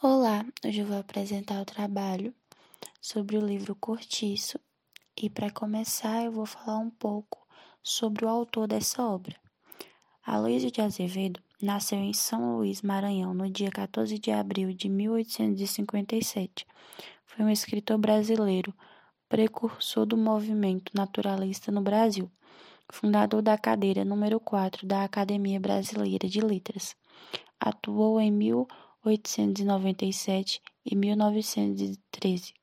Olá, hoje eu vou apresentar o trabalho sobre o livro Cortiço e para começar eu vou falar um pouco sobre o autor dessa obra. Aloysio de Azevedo nasceu em São Luís, Maranhão, no dia 14 de abril de 1857. Foi um escritor brasileiro, precursor do movimento naturalista no Brasil, fundador da cadeira número 4 da Academia Brasileira de Letras. Atuou em 1897 e 1913.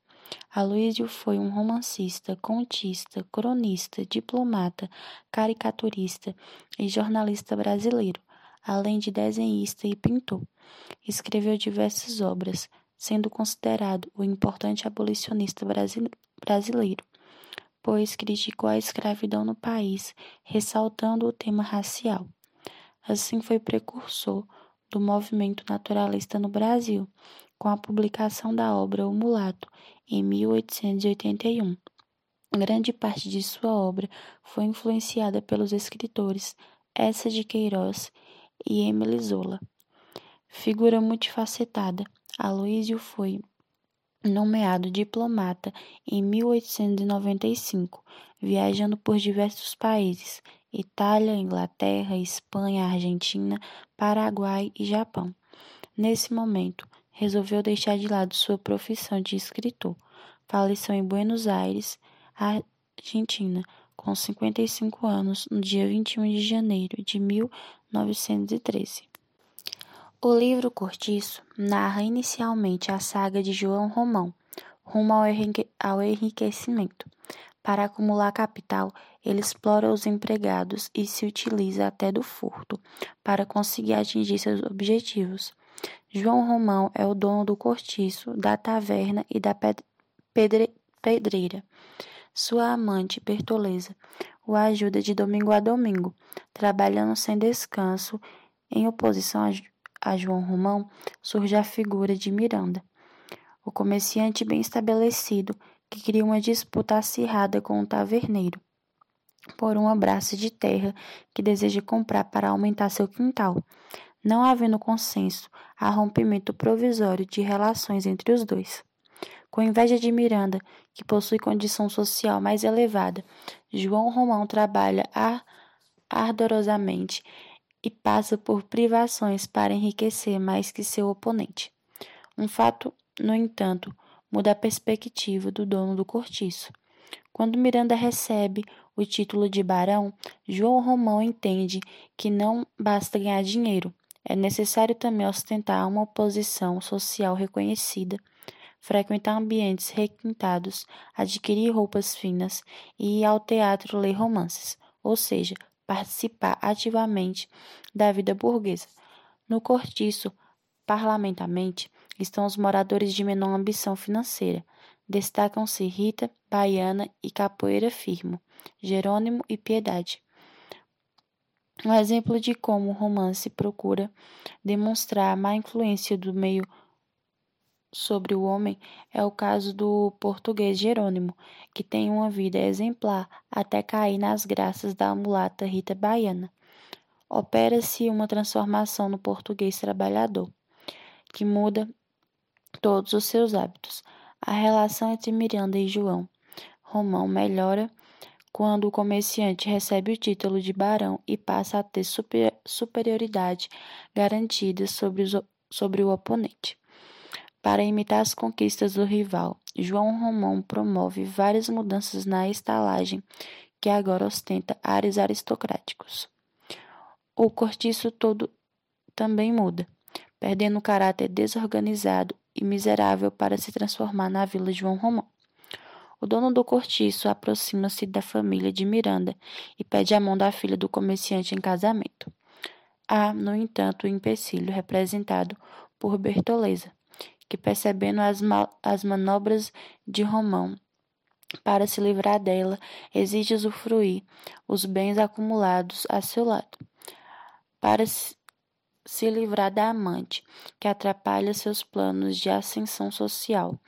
Aloysio foi um romancista, contista, cronista, diplomata, caricaturista e jornalista brasileiro, além de desenhista e pintor. Escreveu diversas obras, sendo considerado o importante abolicionista brasileiro pois criticou a escravidão no país, ressaltando o tema racial. Assim, foi precursor do movimento naturalista no Brasil, com a publicação da obra O Mulato, em 1881. Grande parte de sua obra foi influenciada pelos escritores Essa de Queiroz e Emily Zola. Figura multifacetada, Aloísio foi nomeado diplomata em 1895, viajando por diversos países: Itália, Inglaterra, Espanha, Argentina, Paraguai e Japão. Nesse momento, resolveu deixar de lado sua profissão de escritor. Faleceu em Buenos Aires, Argentina, com 55 anos, no dia 21 de janeiro de 1913. O livro Cortiço narra inicialmente a saga de João Romão, rumo ao enriquecimento. Para acumular capital, ele explora os empregados e se utiliza até do furto para conseguir atingir seus objetivos. João Romão é o dono do cortiço, da taverna e da pedre pedreira. Sua amante, Bertoleza, o ajuda de domingo a domingo, trabalhando sem descanso, em oposição a a João Romão surge a figura de Miranda, o comerciante bem estabelecido que cria uma disputa acirrada com o taverneiro por um abraço de terra que deseja comprar para aumentar seu quintal. Não havendo consenso, há rompimento provisório de relações entre os dois. Com inveja de Miranda, que possui condição social mais elevada, João Romão trabalha ardorosamente e passa por privações para enriquecer mais que seu oponente. Um fato, no entanto, muda a perspectiva do dono do cortiço. Quando Miranda recebe o título de barão, João Romão entende que não basta ganhar dinheiro, é necessário também ostentar uma posição social reconhecida, frequentar ambientes requintados, adquirir roupas finas e ir ao teatro ler romances, ou seja, participar ativamente da vida burguesa. No cortiço, parlamentamente, estão os moradores de menor ambição financeira. Destacam-se Rita, Baiana e Capoeira Firmo, Jerônimo e Piedade. Um exemplo de como o romance procura demonstrar a má influência do meio sobre o homem é o caso do português Jerônimo, que tem uma vida exemplar até cair nas graças da mulata Rita Baiana. Opera-se uma transformação no português trabalhador, que muda todos os seus hábitos. A relação entre Miranda e João Romão melhora quando o comerciante recebe o título de barão e passa a ter superioridade garantida sobre, os, sobre o oponente. Para imitar as conquistas do rival, João Romão promove várias mudanças na estalagem, que agora ostenta ares aristocráticos. O cortiço todo também muda, perdendo o caráter desorganizado e miserável para se transformar na Vila João Romão. O dono do cortiço aproxima-se da família de Miranda e pede a mão da filha do comerciante em casamento. Há, no entanto, o empecilho representado por Bertoleza, que, percebendo as, as manobras de Romão para se livrar dela, exige usufruir os bens acumulados a seu lado. Para se livrar da amante, que atrapalha seus planos de ascensão social,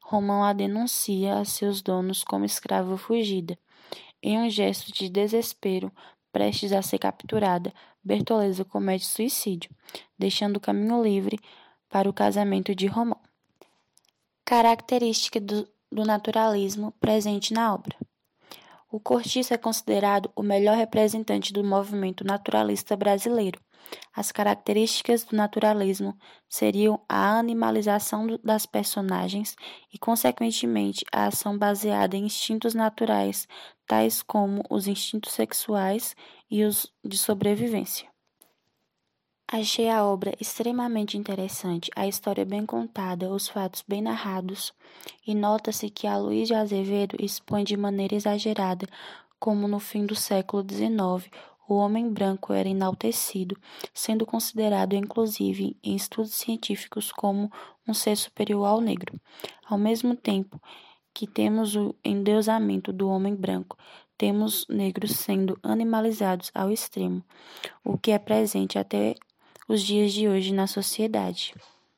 Romão a denuncia a seus donos como escrava fugida. Em um gesto de desespero, prestes a ser capturada, Bertoleza comete suicídio, deixando o caminho livre para o casamento de Romão. Característica do, do naturalismo presente na obra. O Cortiço é considerado o melhor representante do movimento naturalista brasileiro. As características do naturalismo seriam a animalização das personagens e, consequentemente, a ação baseada em instintos naturais, tais como os instintos sexuais e os de sobrevivência. Achei a obra extremamente interessante, a história bem contada, os fatos bem narrados, e nota-se que a Luiz de Azevedo expõe de maneira exagerada como no fim do século XIX o homem branco era enaltecido, sendo considerado inclusive em estudos científicos como um ser superior ao negro. Ao mesmo tempo que temos o endeusamento do homem branco, temos negros sendo animalizados ao extremo, o que é presente até os dias de hoje na sociedade.